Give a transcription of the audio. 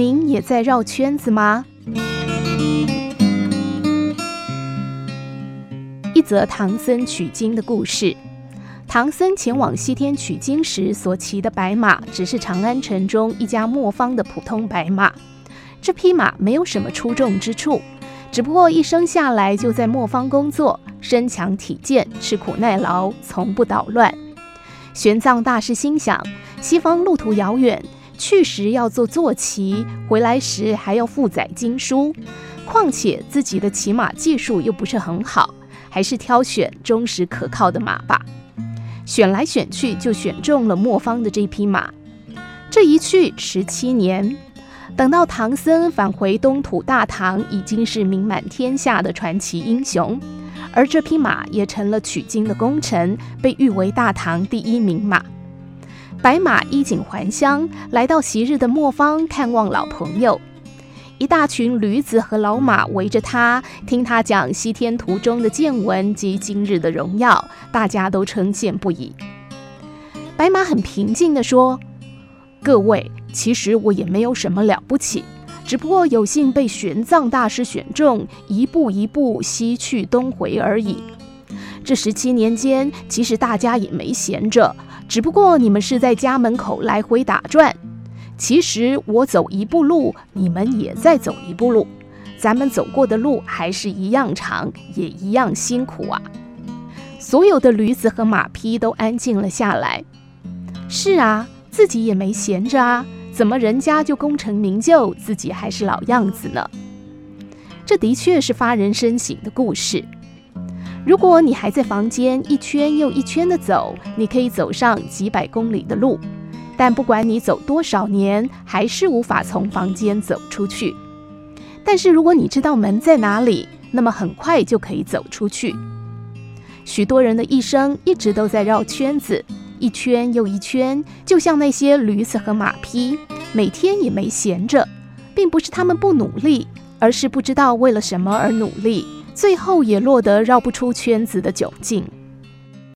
您也在绕圈子吗？一则唐僧取经的故事。唐僧前往西天取经时所骑的白马，只是长安城中一家磨坊的普通白马。这匹马没有什么出众之处，只不过一生下来就在磨坊工作，身强体健，吃苦耐劳，从不捣乱。玄奘大师心想，西方路途遥远，去时要坐坐骑，回来时还要负载经书，况且自己的骑马技术又不是很好，还是挑选忠实可靠的马吧。选来选去，就选中了磨坊的这匹马。这一去十七年，等到唐僧返回东土大唐，已经是名满天下的传奇英雄。而这匹马也成了取经的功臣，被誉为大唐第一名马。白马衣锦还乡，来到昔日的磨坊看望老朋友。一大群驴子和老马围着他，听他讲西天途中的见闻及今日的荣耀，大家都称羡不已。白马很平静地说：“各位，其实我也没有什么了不起。”只不过有幸被玄奘大师选中，一步一步西去东回而已。这十七年间，其实大家也没闲着，只不过你们是在家门口来回打转。其实我走一步路，你们也在走一步路，咱们走过的路还是一样长，也一样辛苦啊。所有的驴子和马匹都安静了下来。是啊，自己也没闲着啊。怎么人家就功成名就，自己还是老样子呢？这的确是发人深省的故事。如果你还在房间一圈又一圈的走，你可以走上几百公里的路，但不管你走多少年，还是无法从房间走出去。但是如果你知道门在哪里，那么很快就可以走出去。许多人的一生一直都在绕圈子。一圈又一圈，就像那些驴子和马匹，每天也没闲着，并不是他们不努力，而是不知道为了什么而努力，最后也落得绕不出圈子的窘境。